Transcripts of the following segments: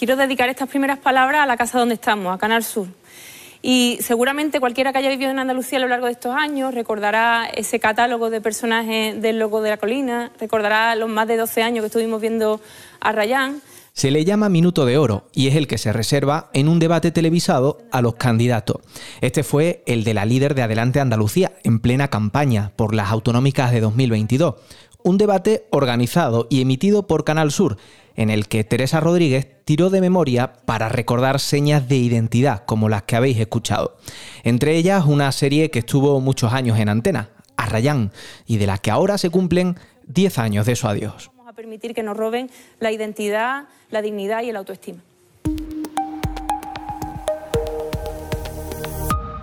quiero dedicar estas primeras palabras a la casa donde estamos, a Canal Sur. Y seguramente cualquiera que haya vivido en Andalucía a lo largo de estos años recordará ese catálogo de personajes del Loco de la Colina, recordará los más de 12 años que estuvimos viendo a Rayán. Se le llama Minuto de Oro y es el que se reserva en un debate televisado a los candidatos. Este fue el de la líder de Adelante Andalucía, en plena campaña por las autonómicas de 2022. Un debate organizado y emitido por Canal Sur, en el que Teresa Rodríguez tiró de memoria para recordar señas de identidad como las que habéis escuchado. Entre ellas una serie que estuvo muchos años en antena, Arrayán, y de la que ahora se cumplen 10 años de su adiós. Vamos a permitir que nos roben la identidad, la dignidad y el autoestima.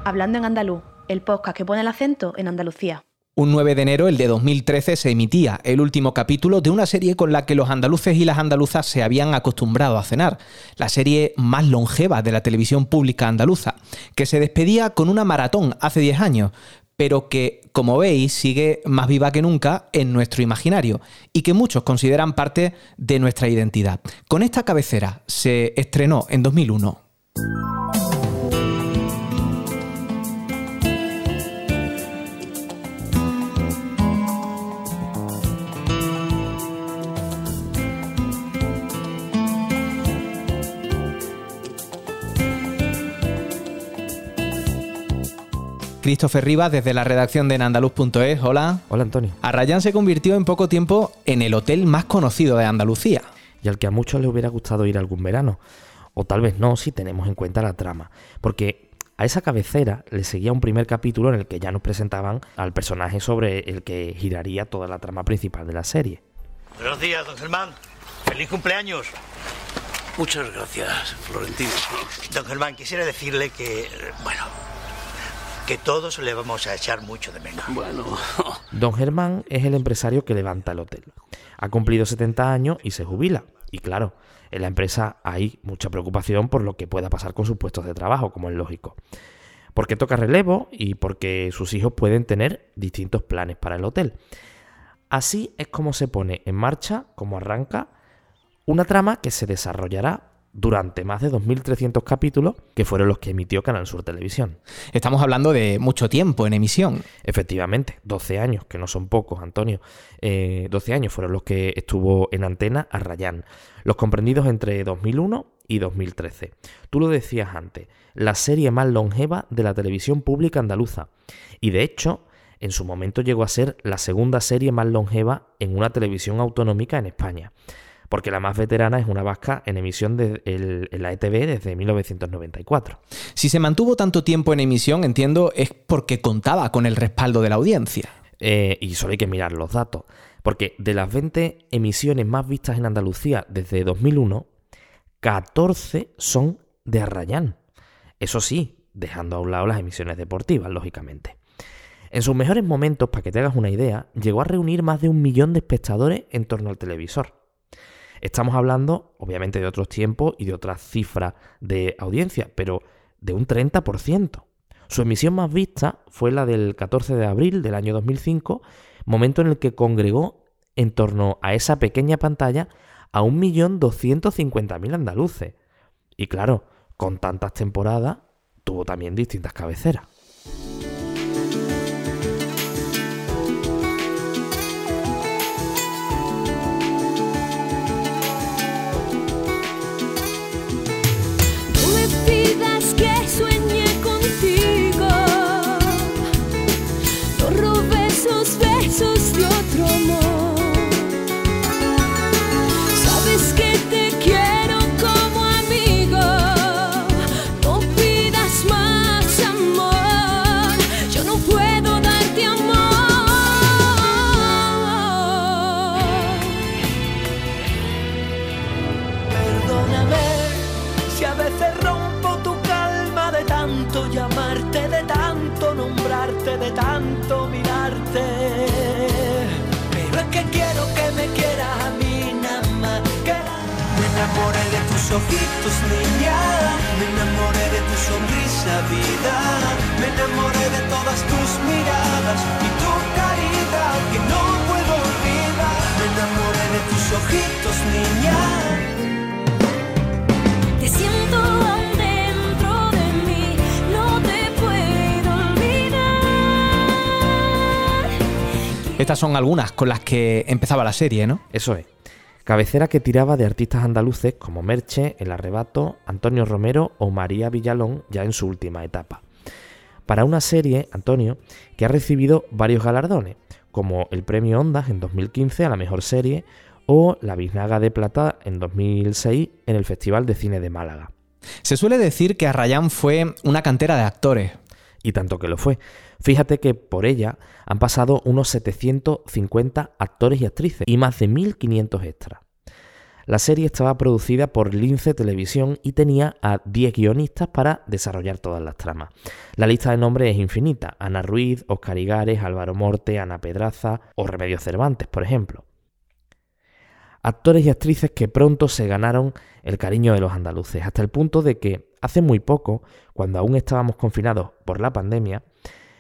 Hablando en andaluz, el podcast que pone el acento en Andalucía. Un 9 de enero, el de 2013, se emitía el último capítulo de una serie con la que los andaluces y las andaluzas se habían acostumbrado a cenar, la serie más longeva de la televisión pública andaluza, que se despedía con una maratón hace 10 años, pero que, como veis, sigue más viva que nunca en nuestro imaginario y que muchos consideran parte de nuestra identidad. Con esta cabecera se estrenó en 2001 Christopher Rivas desde la redacción de Andaluz.es. Hola. Hola, Antonio. Arrayán se convirtió en poco tiempo en el hotel más conocido de Andalucía. Y al que a muchos les hubiera gustado ir algún verano. O tal vez no, si tenemos en cuenta la trama. Porque a esa cabecera le seguía un primer capítulo en el que ya nos presentaban al personaje sobre el que giraría toda la trama principal de la serie. Buenos días, don Germán. ¡Feliz cumpleaños! Muchas gracias, Florentino. Don Germán, quisiera decirle que, bueno, que todos le vamos a echar mucho de menos. Bueno. Don Germán es el empresario que levanta el hotel. Ha cumplido 70 años y se jubila. Y claro, en la empresa hay mucha preocupación por lo que pueda pasar con sus puestos de trabajo, como es lógico. Porque toca relevo y porque sus hijos pueden tener distintos planes para el hotel. Así es como se pone en marcha, como arranca, una trama que se desarrollará durante más de 2.300 capítulos, que fueron los que emitió Canal Sur Televisión. Estamos hablando de mucho tiempo en emisión. Efectivamente, 12 años, que no son pocos, Antonio. 12 eh, años fueron los que estuvo en antena a Rayán, los comprendidos entre 2001 y 2013. Tú lo decías antes, la serie más longeva de la televisión pública andaluza. Y de hecho, en su momento llegó a ser la segunda serie más longeva en una televisión autonómica en España porque la más veterana es una vasca en emisión de en la ETV desde 1994. Si se mantuvo tanto tiempo en emisión, entiendo, es porque contaba con el respaldo de la audiencia. Eh, y solo hay que mirar los datos, porque de las 20 emisiones más vistas en Andalucía desde 2001, 14 son de Arrayán. Eso sí, dejando a un lado las emisiones deportivas, lógicamente. En sus mejores momentos, para que te hagas una idea, llegó a reunir más de un millón de espectadores en torno al televisor. Estamos hablando, obviamente, de otros tiempos y de otras cifras de audiencia, pero de un 30%. Su emisión más vista fue la del 14 de abril del año 2005, momento en el que congregó en torno a esa pequeña pantalla a 1.250.000 andaluces. Y claro, con tantas temporadas, tuvo también distintas cabeceras. que suena. tus ojitos, niña. Me enamoré de tu sonrisa, vida. Me enamoré de todas tus miradas y tu carita que no puedo olvidar. Me enamoré de tus ojitos, niña. Te siento. Estas son algunas con las que empezaba la serie, ¿no? Eso es. Cabecera que tiraba de artistas andaluces como Merche, El Arrebato, Antonio Romero o María Villalón ya en su última etapa. Para una serie, Antonio, que ha recibido varios galardones, como el Premio Ondas en 2015 a la mejor serie o la Biznaga de Plata en 2006 en el Festival de Cine de Málaga. Se suele decir que Arrayán fue una cantera de actores. Y tanto que lo fue. Fíjate que por ella han pasado unos 750 actores y actrices y más de 1.500 extras. La serie estaba producida por Lince Televisión y tenía a 10 guionistas para desarrollar todas las tramas. La lista de nombres es infinita. Ana Ruiz, Oscar Igares, Álvaro Morte, Ana Pedraza o Remedios Cervantes, por ejemplo. Actores y actrices que pronto se ganaron el cariño de los andaluces, hasta el punto de que hace muy poco, cuando aún estábamos confinados por la pandemia,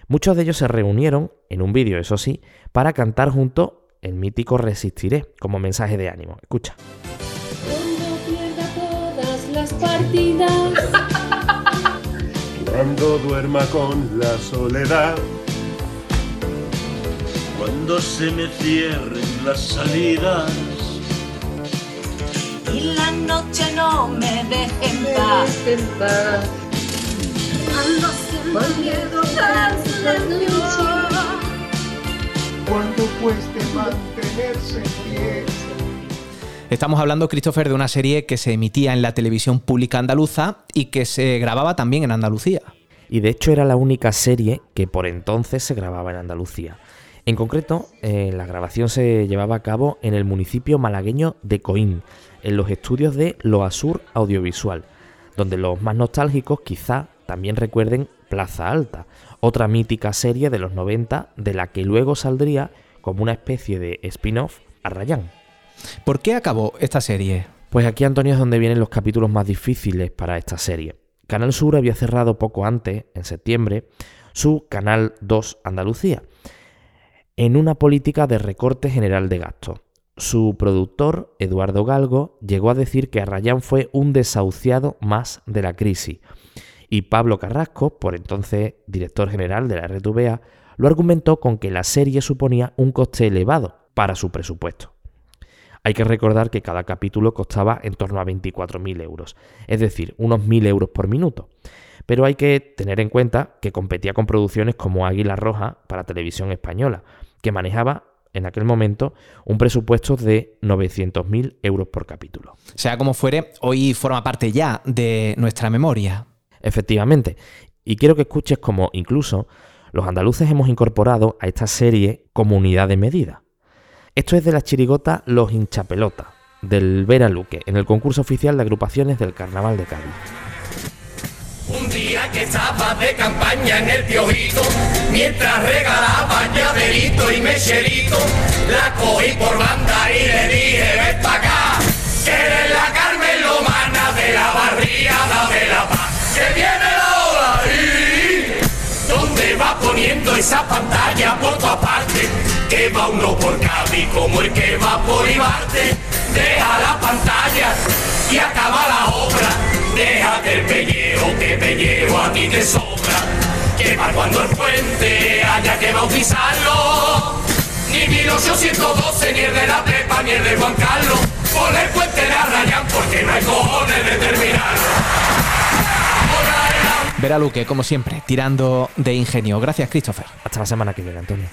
muchos de ellos se reunieron, en un vídeo eso sí, para cantar junto el mítico Resistiré como mensaje de ánimo. Escucha. Cuando pierda todas las partidas. Cuando duerma con la soledad. Cuando se me cierren las salidas. Y la noche no me deje en paz. Cuando sienta miedo cueste mantenerse. Estamos hablando, Christopher, de una serie que se emitía en la televisión pública andaluza y que se grababa también en Andalucía. Y de hecho era la única serie que por entonces se grababa en Andalucía. En concreto, eh, la grabación se llevaba a cabo en el municipio malagueño de Coín, en los estudios de Loasur Audiovisual, donde los más nostálgicos quizá también recuerden Plaza Alta, otra mítica serie de los 90 de la que luego saldría como una especie de spin-off a Rayán. ¿Por qué acabó esta serie? Pues aquí, Antonio, es donde vienen los capítulos más difíciles para esta serie. Canal Sur había cerrado poco antes, en septiembre, su Canal 2 Andalucía, en una política de recorte general de gastos. Su productor, Eduardo Galgo, llegó a decir que Arrayán fue un desahuciado más de la crisis. Y Pablo Carrasco, por entonces director general de la RTVA, lo argumentó con que la serie suponía un coste elevado para su presupuesto. Hay que recordar que cada capítulo costaba en torno a 24.000 euros, es decir, unos 1.000 euros por minuto. Pero hay que tener en cuenta que competía con producciones como Águila Roja para televisión española, que manejaba en aquel momento un presupuesto de 900.000 euros por capítulo. Sea como fuere, hoy forma parte ya de nuestra memoria. Efectivamente, y quiero que escuches cómo incluso los andaluces hemos incorporado a esta serie como unidad de medida. Esto es de la chirigota Los Hinchapelotas, del Vera Luque, en el concurso oficial de agrupaciones del Carnaval de Cádiz. Un día que estaba de campaña en el piojito, mientras regalaba llaverito y mecherito, la cogí por banda y le dije, ven pa' poniendo esa pantalla por tu aparte, que va uno por Cádiz como el que va por Ibarte, deja la pantalla y acaba la obra. Déjate el pellejo que pellejo a ti te sobra. Que para cuando el puente haya que bautizarlo. Ni 1812, ni el de la Pepa, ni el de Juan Carlos. Por el puente de Arrayán porque no hay cojones de terminarlo. Vera Luque, como siempre, tirando de ingenio. Gracias, Christopher. Hasta la semana que viene, Antonio.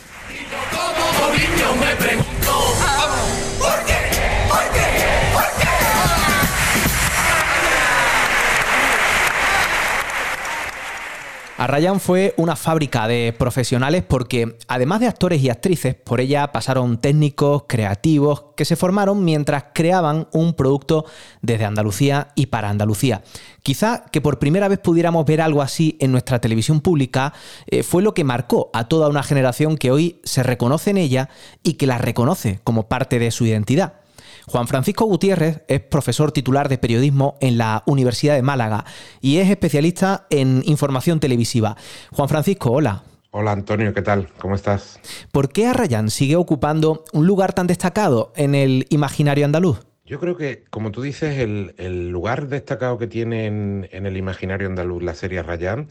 Arrayán fue una fábrica de profesionales porque, además de actores y actrices, por ella pasaron técnicos, creativos, que se formaron mientras creaban un producto desde Andalucía y para Andalucía. Quizá que por primera vez pudiéramos ver algo así en nuestra televisión pública eh, fue lo que marcó a toda una generación que hoy se reconoce en ella y que la reconoce como parte de su identidad. Juan Francisco Gutiérrez es profesor titular de periodismo en la Universidad de Málaga y es especialista en información televisiva. Juan Francisco, hola. Hola Antonio, ¿qué tal? ¿Cómo estás? ¿Por qué Arrayán sigue ocupando un lugar tan destacado en el imaginario andaluz? Yo creo que, como tú dices, el, el lugar destacado que tiene en, en, el imaginario andaluz la serie Arrayán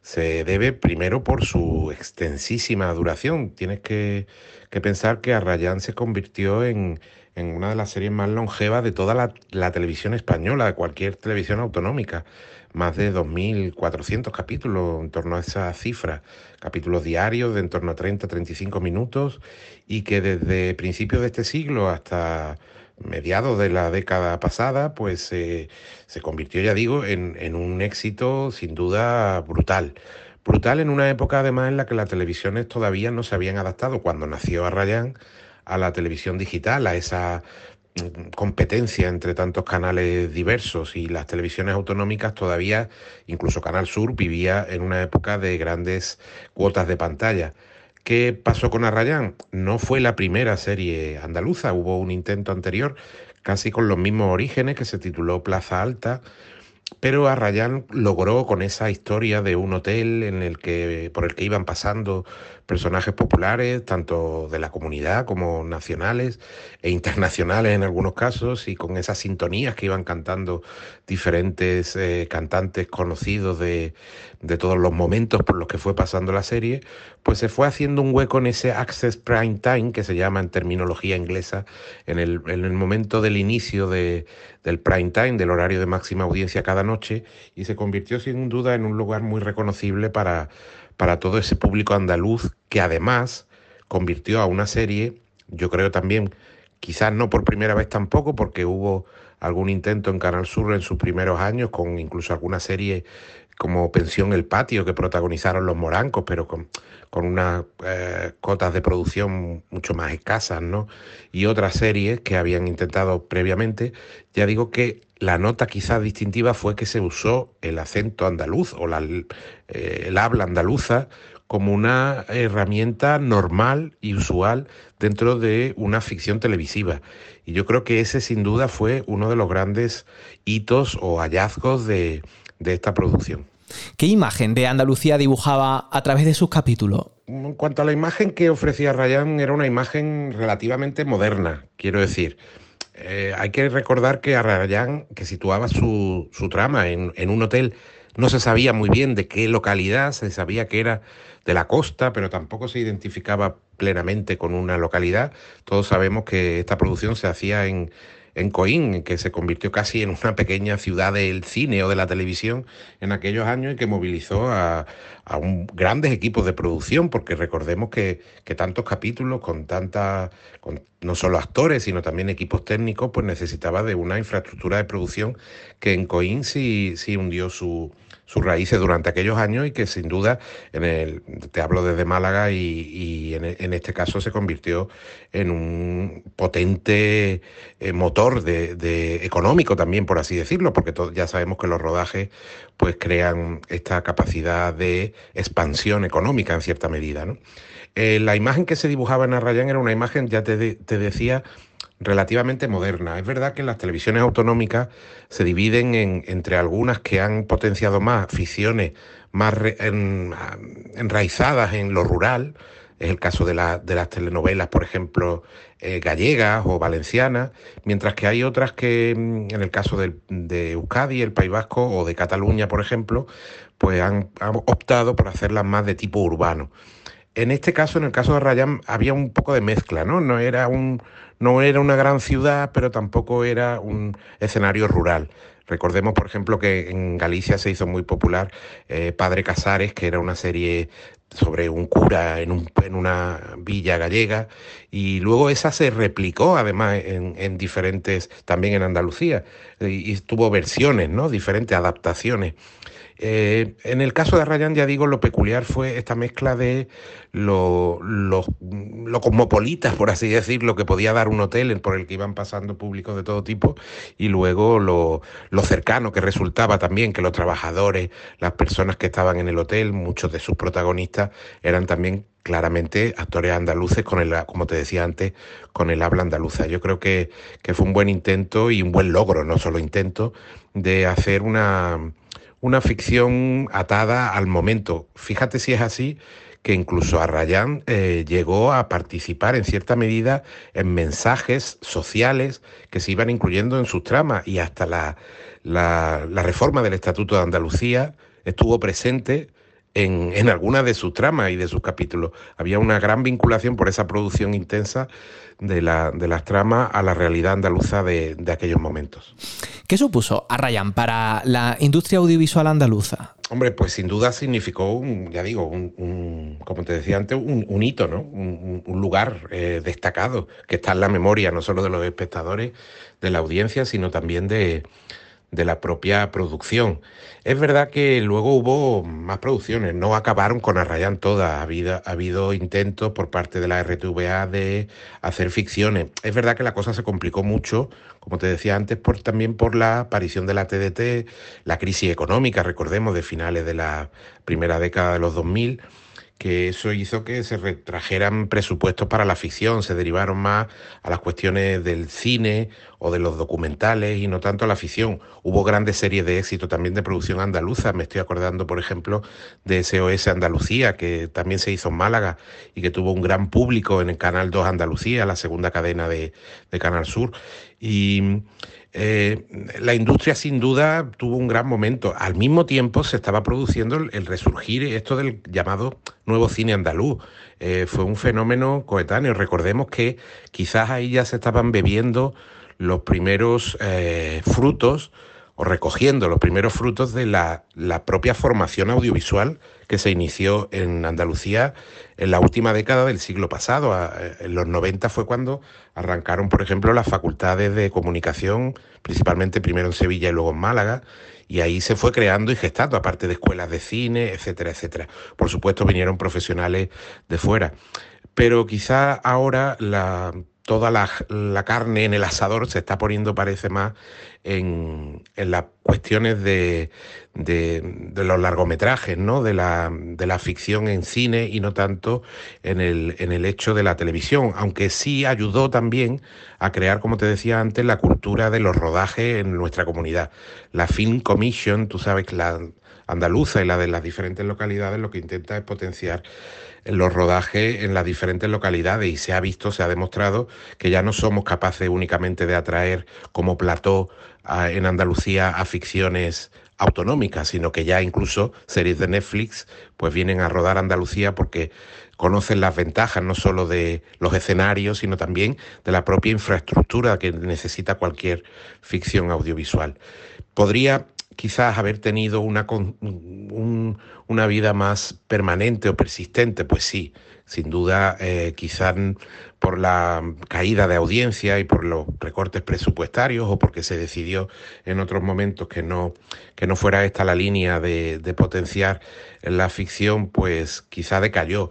se debe primero por su extensísima duración. Tienes que, que pensar que Arrayán se convirtió en, en, una de las series más longevas de toda la, televisión española, de cualquier televisión autonómica. Más de 2.400 capítulos en torno a esa cifra, capítulos diarios de en torno a 30-35 minutos y que desde principios de este siglo hasta mediados de la década pasada, pues se convirtió, ya digo, en, en, un éxito sin duda brutal. Brutal en una época además en la que las televisiones todavía no se habían adaptado, cuando nació Arrayán, a la televisión digital, a esa mm, competencia entre tantos canales diversos y las televisiones autonómicas todavía, incluso Canal Sur, vivía en una época de grandes cuotas de pantalla. ¿Qué pasó con Arrayán? No fue la primera serie andaluza, hubo un intento anterior, casi con los mismos orígenes, que se tituló Plaza Alta, pero Arrayán logró con esa historia de un hotel en el que, por el que iban pasando personajes populares, tanto de la comunidad como nacionales e internacionales en algunos casos, y con esas sintonías que iban cantando diferentes eh, cantantes conocidos de, de, todos los momentos por los que fue pasando la serie, pues se fue haciendo un hueco en ese Access Prime Time, que se llama en terminología inglesa, en el, en el momento del inicio de, del prime time, del horario de máxima audiencia cada noche, y se convirtió sin duda en un lugar muy reconocible para para todo ese público andaluz que además convirtió a una serie, yo creo también, quizás no por primera vez tampoco, porque hubo algún intento en Canal Sur en sus primeros años, con incluso alguna serie como Pensión El Patio que protagonizaron los morancos, pero con, con unas eh, cotas de producción mucho más escasas, ¿no? Y otras series que habían intentado previamente. Ya digo que la nota quizás distintiva fue que se usó el acento andaluz o la, eh, el habla andaluza como una herramienta normal y usual dentro de una ficción televisiva. Y yo creo que ese sin duda fue uno de los grandes hitos o hallazgos de, de esta producción. ¿Qué imagen de Andalucía dibujaba a través de sus capítulos? En cuanto a la imagen que ofrecía Rayán, era una imagen relativamente moderna, quiero decir. Eh, hay que recordar que Arrayán, que situaba su, su trama en, en, un hotel, no se sabía muy bien de qué localidad, se sabía que era de la costa, pero tampoco se identificaba plenamente con una localidad. Todos sabemos que esta producción se hacía en, en Coín, que se convirtió casi en una pequeña ciudad del cine o de la televisión en aquellos años y que movilizó a, a un, grandes equipos de producción, porque recordemos que, que tantos capítulos con tantas, con no solo actores, sino también equipos técnicos, pues necesitaba de una infraestructura de producción que en Coín sí, sí hundió su, sus raíces durante aquellos años y que sin duda, en el, te hablo desde Málaga y, y en, en, este caso se convirtió en un potente eh, motor de, de, económico también, por así decirlo, porque ya sabemos que los rodajes pues crean esta capacidad de expansión económica en cierta medida. ¿no? Eh, la imagen que se dibujaba en Arrayán era una imagen, ya te, te decía, relativamente moderna. Es verdad que las televisiones autonómicas se dividen en, entre algunas que han potenciado más ficciones más enraizadas en lo rural, es el caso de, la, de las telenovelas, por ejemplo, eh, gallegas o valencianas, mientras que hay otras que, mm, en el caso de, Euskadi, el País Vasco o de Cataluña, por ejemplo, pues han, han optado por hacerlas más de tipo urbano. En este caso, en el caso de Rayán, había un poco de mezcla, ¿no? No era, un, no era una gran ciudad, pero tampoco era un escenario rural. Recordemos, por ejemplo, que en Galicia se hizo muy popular eh, Padre Casares, que era una serie sobre un cura en, un, una villa gallega y luego esa se replicó además en, en diferentes, también en Andalucía y, y, tuvo versiones, ¿no? Diferentes adaptaciones. Eh, en el caso de Ryan, ya digo, lo peculiar fue esta mezcla de lo, lo, lo, cosmopolita, por así decirlo, que podía dar un hotel por el que iban pasando públicos de todo tipo, y luego lo, lo cercano que resultaba también que los trabajadores, las personas que estaban en el hotel, muchos de sus protagonistas eran también claramente actores andaluces con el, como te decía antes, con el habla andaluza. Yo creo que, que fue un buen intento y un buen logro, no solo intento, de hacer una una ficción atada al momento. Fíjate si es así que incluso Arrayán eh, llegó a participar en cierta medida en mensajes sociales que se iban incluyendo en sus tramas y hasta la, la, la reforma del Estatuto de Andalucía estuvo presente en, en algunas de sus tramas y de sus capítulos. Había una gran vinculación por esa producción intensa de, la, de las tramas a la realidad andaluza de, de aquellos momentos. ¿Qué supuso Arrayán para la industria audiovisual andaluza? Hombre, pues sin duda significó, un, ya digo, un, un, como te decía antes, un, un hito, ¿no? Un, lugar eh, destacado que está en la memoria no solo de los espectadores, de la audiencia, sino también de, de la propia producción. Es verdad que luego hubo más producciones, no acabaron con Arrayán todas, ha habido, ha habido intentos por parte de la RTVA de hacer ficciones. Es verdad que la cosa se complicó mucho, como te decía antes, por, también por la aparición de la TDT, la crisis económica, recordemos, de finales de la primera década de los 2000 que eso hizo que se retrajeran presupuestos para la ficción, se derivaron más a las cuestiones del cine o de los documentales y no tanto a la ficción. Hubo grandes series de éxito también de producción andaluza, me estoy acordando por ejemplo de SOS Andalucía, que también se hizo en Málaga y que tuvo un gran público en el Canal 2 Andalucía, la segunda cadena de, de Canal Sur. Y eh, la industria sin duda tuvo un gran momento. Al mismo tiempo se estaba produciendo el, resurgir esto del llamado nuevo cine andaluz. Eh, fue un fenómeno coetáneo. Recordemos que quizás ahí ya se estaban bebiendo los primeros eh, frutos o recogiendo los primeros frutos de la, la, propia formación audiovisual que se inició en Andalucía en la última década del siglo pasado. En los 90 fue cuando arrancaron, por ejemplo, las facultades de comunicación, principalmente primero en Sevilla y luego en Málaga, y ahí se fue creando y gestando, aparte de escuelas de cine, etcétera, etcétera. Por supuesto, vinieron profesionales de fuera. Pero quizá ahora la toda la, la, carne en el asador se está poniendo, parece más, en, las cuestiones de, de, de, los largometrajes, ¿no? De la, de la ficción en cine y no tanto en el, en el hecho de la televisión, aunque sí ayudó también a crear, como te decía antes, la cultura de los rodajes en nuestra comunidad. La Film Commission, tú sabes que la andaluza y la de las diferentes localidades lo que intenta es potenciar los rodajes en las diferentes localidades y se ha visto, se ha demostrado que ya no somos capaces únicamente de atraer como plató en Andalucía a ficciones autonómicas, sino que ya incluso series de Netflix pues vienen a rodar Andalucía porque conocen las ventajas no solo de los escenarios, sino también de la propia infraestructura que necesita cualquier ficción audiovisual. Podría quizás haber tenido una, un, una vida más permanente o persistente, pues sí, sin duda, eh, quizás por la caída de audiencia y por los recortes presupuestarios o porque se decidió en otros momentos que no, que no fuera esta la línea de, potenciar la ficción, pues quizá decayó.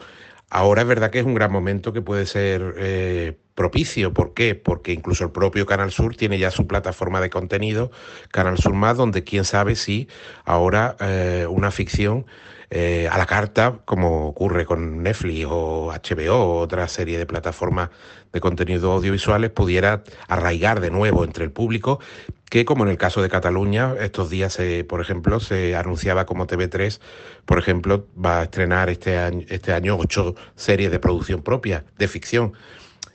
Ahora es verdad que es un gran momento que puede ser eh, propicio. ¿Por qué? Porque incluso el propio Canal Sur tiene ya su plataforma de contenido, Canal Sur Más, donde quién sabe si ahora eh, una ficción eh, a la carta, como ocurre con Netflix o HBO otra serie de plataformas de contenido audiovisuales, pudiera arraigar de nuevo entre el público, que como en el caso de Cataluña, estos días, por ejemplo, se anunciaba como TV3, por ejemplo, va a estrenar este año, este año ocho series de producción propia, de ficción.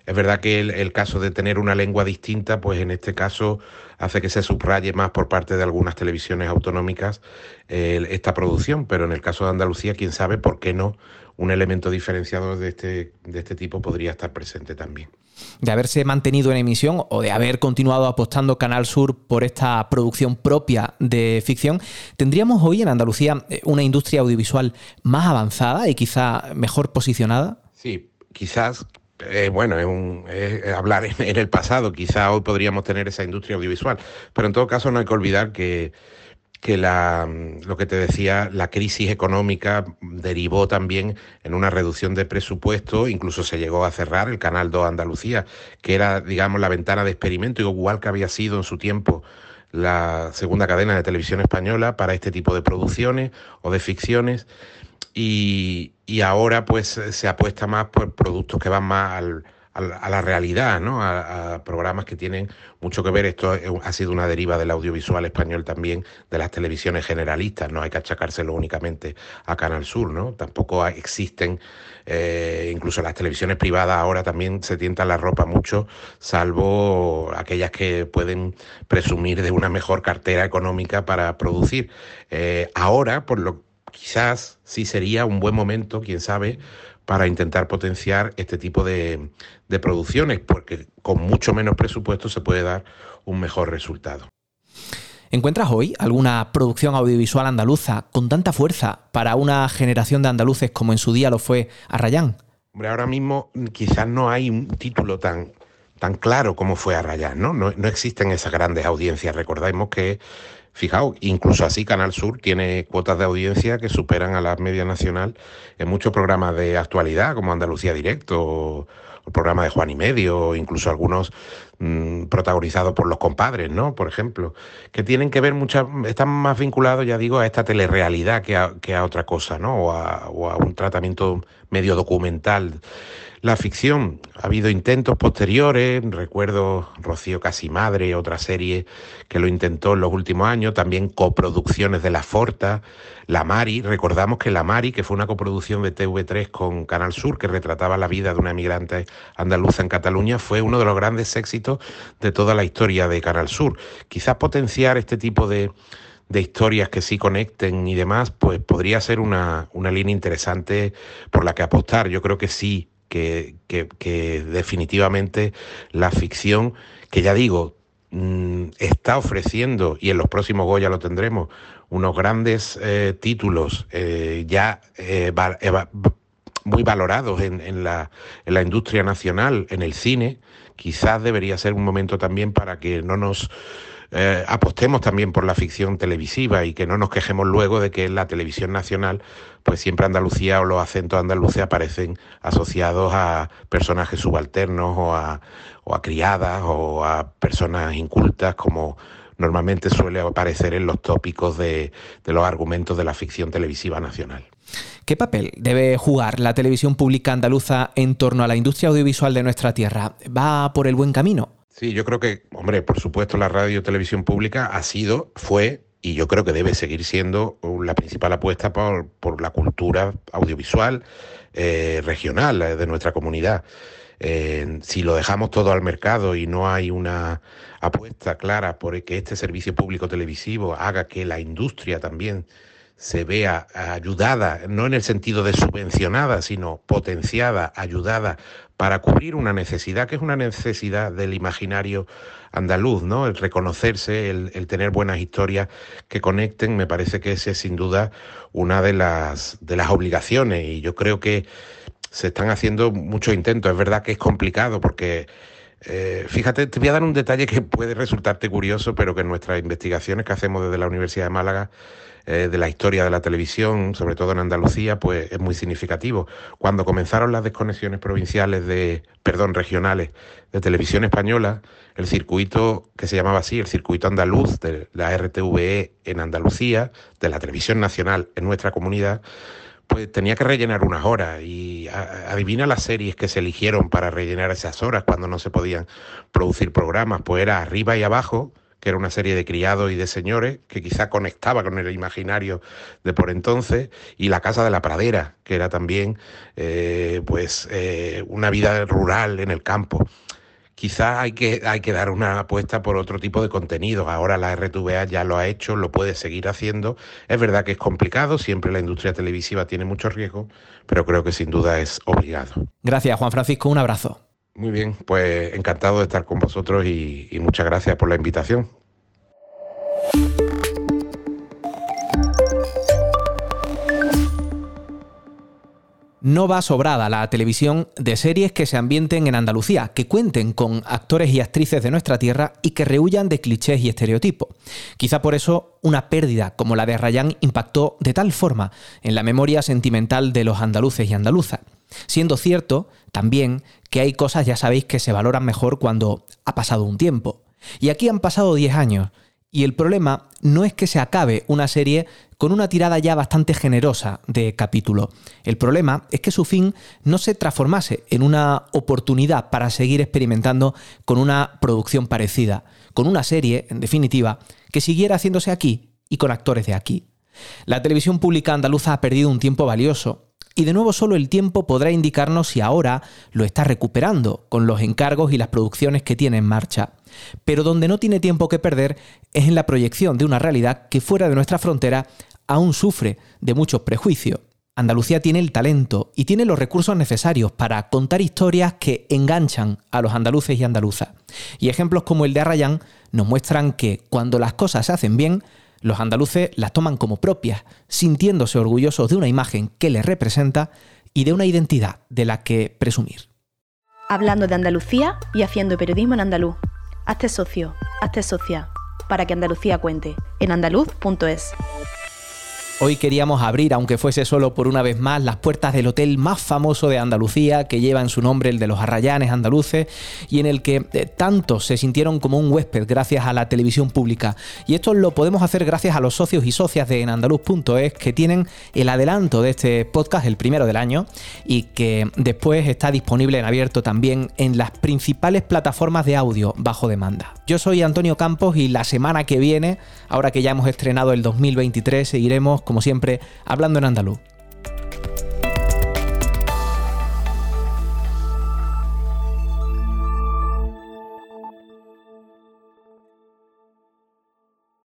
Es verdad que el, el, caso de tener una lengua distinta, pues en este caso hace que se subraye más por parte de algunas televisiones autonómicas eh, esta producción, pero en el caso de Andalucía, quién sabe por qué no un elemento diferenciador de este, de este tipo podría estar presente también. De haberse mantenido en emisión o de haber continuado apostando Canal Sur por esta producción propia de ficción, ¿tendríamos hoy en Andalucía eh, una industria audiovisual más avanzada y quizá mejor posicionada? Sí, quizás eh, bueno, es, un, es hablar en, el pasado, quizá hoy podríamos tener esa industria audiovisual, pero en todo caso no hay que olvidar que, que la, lo que te decía, la crisis económica derivó también en una reducción de presupuesto, incluso se llegó a cerrar el Canal 2 Andalucía, que era, digamos, la ventana de experimento, igual que había sido en su tiempo la segunda cadena de televisión española para este tipo de producciones o de ficciones. Y, y ahora pues se apuesta más por productos que van más al, al, a la realidad, ¿no? A, a, programas que tienen mucho que ver. Esto ha sido una deriva del audiovisual español también, de las televisiones generalistas. No hay que achacárselo únicamente a Canal Sur, ¿no? Tampoco existen, eh, incluso las televisiones privadas ahora también se tientan la ropa mucho, salvo aquellas que pueden presumir de una mejor cartera económica para producir. Eh, ahora, por lo quizás sí sería un buen momento, quién sabe, para intentar potenciar este tipo de, de producciones, porque con mucho menos presupuesto se puede dar un mejor resultado. ¿Encuentras hoy alguna producción audiovisual andaluza con tanta fuerza para una generación de andaluces como en su día lo fue Arrayán? Hombre, ahora mismo quizás no hay un título tan, tan claro como fue Arrayán, ¿no? ¿no? No existen esas grandes audiencias. Recordemos que, fijaos, incluso así Canal Sur tiene cuotas de audiencia que superan a la media nacional en muchos programas de actualidad, como Andalucía Directo o, el programa de Juan y Medio, incluso algunos mmm, protagonizados por los compadres, ¿no? Por ejemplo, que tienen que ver muchas, están más vinculados, ya digo, a esta telerrealidad que a, que a otra cosa, ¿no? O a un tratamiento medio documental. La ficción, ha habido intentos posteriores, recuerdo Rocío Casimadre, otra serie que lo intentó en los últimos años, también coproducciones de La Forta, La Mari, recordamos que La Mari, que fue una coproducción de TV3 con Canal Sur, que retrataba la vida de una emigrante andaluza en Cataluña, fue uno de los grandes éxitos de toda la historia de Canal Sur. Quizás potenciar este tipo de, de historias que sí conecten y demás, pues podría ser una línea interesante por la que apostar. Yo creo que sí que, definitivamente la ficción, que ya digo, mmm, está ofreciendo, y en los próximos Goya lo tendremos, unos grandes eh, títulos eh, ya eh, muy valorados en, la, en la industria nacional, en el cine, quizás debería ser un momento también para que no nos eh, apostemos también por la ficción televisiva y que no nos quejemos luego de que en la televisión nacional, pues siempre Andalucía o los acentos andaluces aparecen asociados a personajes subalternos o a, criadas o a personas incultas como normalmente suele aparecer en los tópicos de, de los argumentos de la ficción televisiva nacional. ¿Qué papel debe jugar la televisión pública andaluza en torno a la industria audiovisual de nuestra tierra? ¿Va por el buen camino? Sí, yo creo que, hombre, por supuesto la radio y televisión pública ha sido, fue y yo creo que debe seguir siendo la principal apuesta por, la cultura audiovisual eh, regional de nuestra comunidad. Eh, si lo dejamos todo al mercado y no hay una apuesta clara por que este servicio público televisivo haga que la industria también se vea ayudada, no en el sentido de subvencionada, sino potenciada, ayudada para cubrir una necesidad, que es una necesidad del imaginario andaluz, ¿no? El reconocerse, el, el tener buenas historias que conecten, me parece que esa es sin duda una de las, de las obligaciones y yo creo que se están haciendo muchos intentos. Es verdad que es complicado porque eh, fíjate, te voy a dar un detalle que puede resultarte curioso, pero que en nuestras investigaciones que hacemos desde la Universidad de Málaga eh, de la historia de la televisión, sobre todo en Andalucía, pues es muy significativo. Cuando comenzaron las desconexiones provinciales de, perdón, regionales de televisión española, el circuito que se llamaba así, el circuito andaluz de la RTVE en Andalucía, de la televisión nacional en nuestra comunidad, pues tenía que rellenar unas horas y adivina las series que se eligieron para rellenar esas horas cuando no se podían producir programas, pues era arriba y abajo, que era una serie de criados y de señores que quizá conectaba con el imaginario de por entonces, y La Casa de la Pradera, que era también eh, pues eh, una vida rural en el campo. Quizás hay que, hay que dar una apuesta por otro tipo de contenidos. Ahora la RTVA ya lo ha hecho, lo puede seguir haciendo. Es verdad que es complicado, siempre la industria televisiva tiene mucho riesgo, pero creo que sin duda es obligado. Gracias, Juan Francisco. Un abrazo. Muy bien, pues encantado de estar con vosotros y, muchas gracias por la invitación. No va sobrada la televisión de series que se ambienten en Andalucía, que cuenten con actores y actrices de nuestra tierra y que rehuyan de clichés y estereotipos. Quizá por eso una pérdida como la de Rayán impactó de tal forma en la memoria sentimental de los andaluces y andaluzas. Siendo cierto también que hay cosas, ya sabéis, que se valoran mejor cuando ha pasado un tiempo. Y aquí han pasado 10 años. Y el problema no es que se acabe una serie con una tirada ya bastante generosa de capítulo. El problema es que su fin no se transformase en una oportunidad para seguir experimentando con una producción parecida, con una serie, en definitiva, que siguiera haciéndose aquí y con actores de aquí. La televisión pública andaluza ha perdido un tiempo valioso y de nuevo solo el tiempo podrá indicarnos si ahora lo está recuperando con los encargos y las producciones que tiene en marcha. Pero donde no tiene tiempo que perder es en la proyección de una realidad que fuera de nuestra frontera aún sufre de muchos prejuicios. Andalucía tiene el talento y tiene los recursos necesarios para contar historias que enganchan a los andaluces y andaluzas. Y ejemplos como el de Arrayán nos muestran que cuando las cosas se hacen bien, los andaluces las toman como propias, sintiéndose orgullosos de una imagen que les representa y de una identidad de la que presumir. Hablando de Andalucía y haciendo periodismo en andaluz. Hazte socio, hazte socia, para que Andalucía cuente, en andaluz.es. Hoy queríamos abrir, aunque fuese solo por una vez más, las puertas del hotel más famoso de Andalucía, que lleva en su nombre el de los arrayanes andaluces, y en el que eh, tantos se sintieron como un huésped gracias a la televisión pública. Y esto lo podemos hacer gracias a los socios y socias de enandaluz.es, que tienen el adelanto de este podcast, el primero del año, y que después está disponible en abierto también en las principales plataformas de audio bajo demanda. Yo soy Antonio Campos y la semana que viene, ahora que ya hemos estrenado el 2023, seguiremos como siempre, hablando en andaluz.